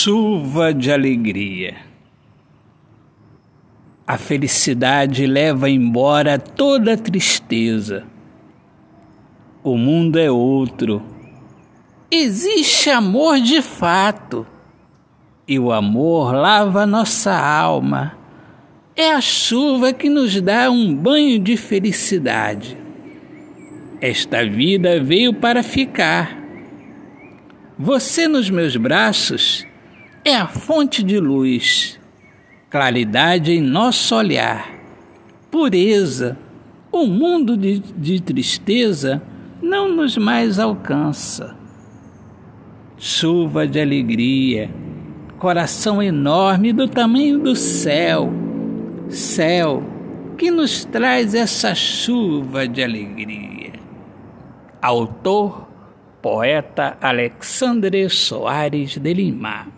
Chuva de alegria. A felicidade leva embora toda a tristeza. O mundo é outro. Existe amor de fato. E o amor lava nossa alma. É a chuva que nos dá um banho de felicidade. Esta vida veio para ficar você nos meus braços é a fonte de luz, claridade em nosso olhar, pureza. O mundo de, de tristeza não nos mais alcança. Chuva de alegria, coração enorme do tamanho do céu, céu que nos traz essa chuva de alegria. Autor poeta Alexandre Soares de Lima.